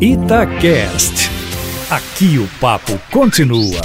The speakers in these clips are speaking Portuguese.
Itacast. Aqui o papo continua.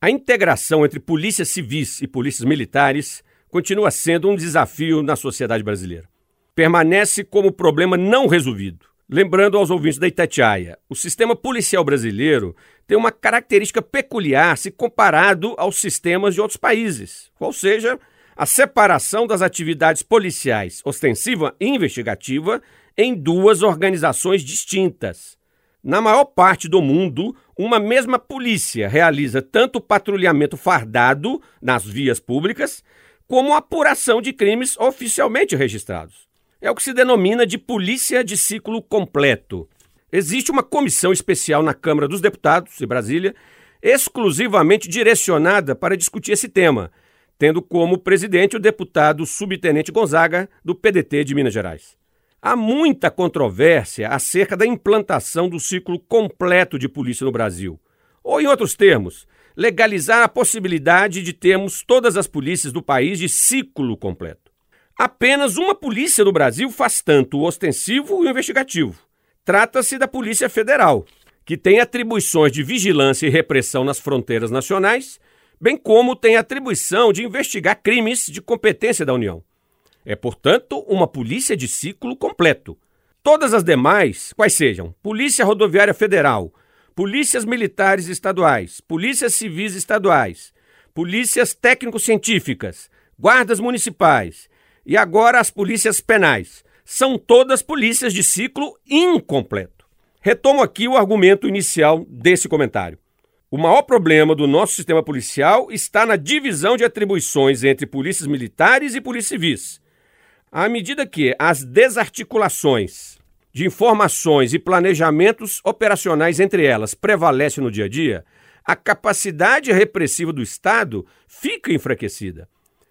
A integração entre polícias civis e polícias militares continua sendo um desafio na sociedade brasileira. Permanece como problema não resolvido. Lembrando aos ouvintes da Itatiaia, o sistema policial brasileiro tem uma característica peculiar se comparado aos sistemas de outros países, ou seja, a separação das atividades policiais ostensiva e investigativa em duas organizações distintas. Na maior parte do mundo, uma mesma polícia realiza tanto patrulhamento fardado nas vias públicas, como apuração de crimes oficialmente registrados. É o que se denomina de polícia de ciclo completo. Existe uma comissão especial na Câmara dos Deputados, em Brasília, exclusivamente direcionada para discutir esse tema tendo como presidente o deputado subtenente Gonzaga, do PDT de Minas Gerais. Há muita controvérsia acerca da implantação do ciclo completo de polícia no Brasil. Ou, em outros termos, legalizar a possibilidade de termos todas as polícias do país de ciclo completo. Apenas uma polícia no Brasil faz tanto o ostensivo e o investigativo. Trata-se da Polícia Federal, que tem atribuições de vigilância e repressão nas fronteiras nacionais bem como tem atribuição de investigar crimes de competência da União. É, portanto, uma polícia de ciclo completo. Todas as demais, quais sejam Polícia Rodoviária Federal, polícias militares estaduais, polícias civis estaduais, polícias técnico-científicas, guardas municipais e agora as polícias penais, são todas polícias de ciclo incompleto. Retomo aqui o argumento inicial desse comentário. O maior problema do nosso sistema policial está na divisão de atribuições entre polícias militares e polícias civis. À medida que as desarticulações de informações e planejamentos operacionais entre elas prevalecem no dia a dia, a capacidade repressiva do Estado fica enfraquecida.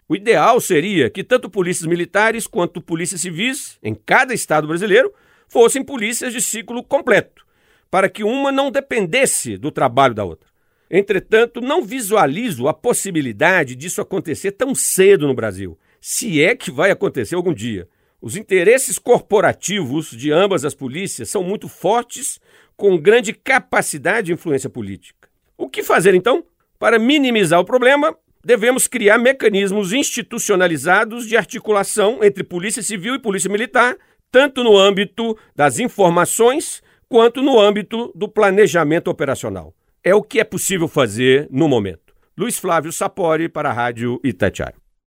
O ideal seria que tanto polícias militares quanto polícias civis, em cada estado brasileiro, fossem polícias de ciclo completo para que uma não dependesse do trabalho da outra. Entretanto, não visualizo a possibilidade disso acontecer tão cedo no Brasil, se é que vai acontecer algum dia. Os interesses corporativos de ambas as polícias são muito fortes, com grande capacidade de influência política. O que fazer então? Para minimizar o problema, devemos criar mecanismos institucionalizados de articulação entre Polícia Civil e Polícia Militar, tanto no âmbito das informações quanto no âmbito do planejamento operacional. É o que é possível fazer no momento. Luiz Flávio Sapori para a Rádio Itatiaia.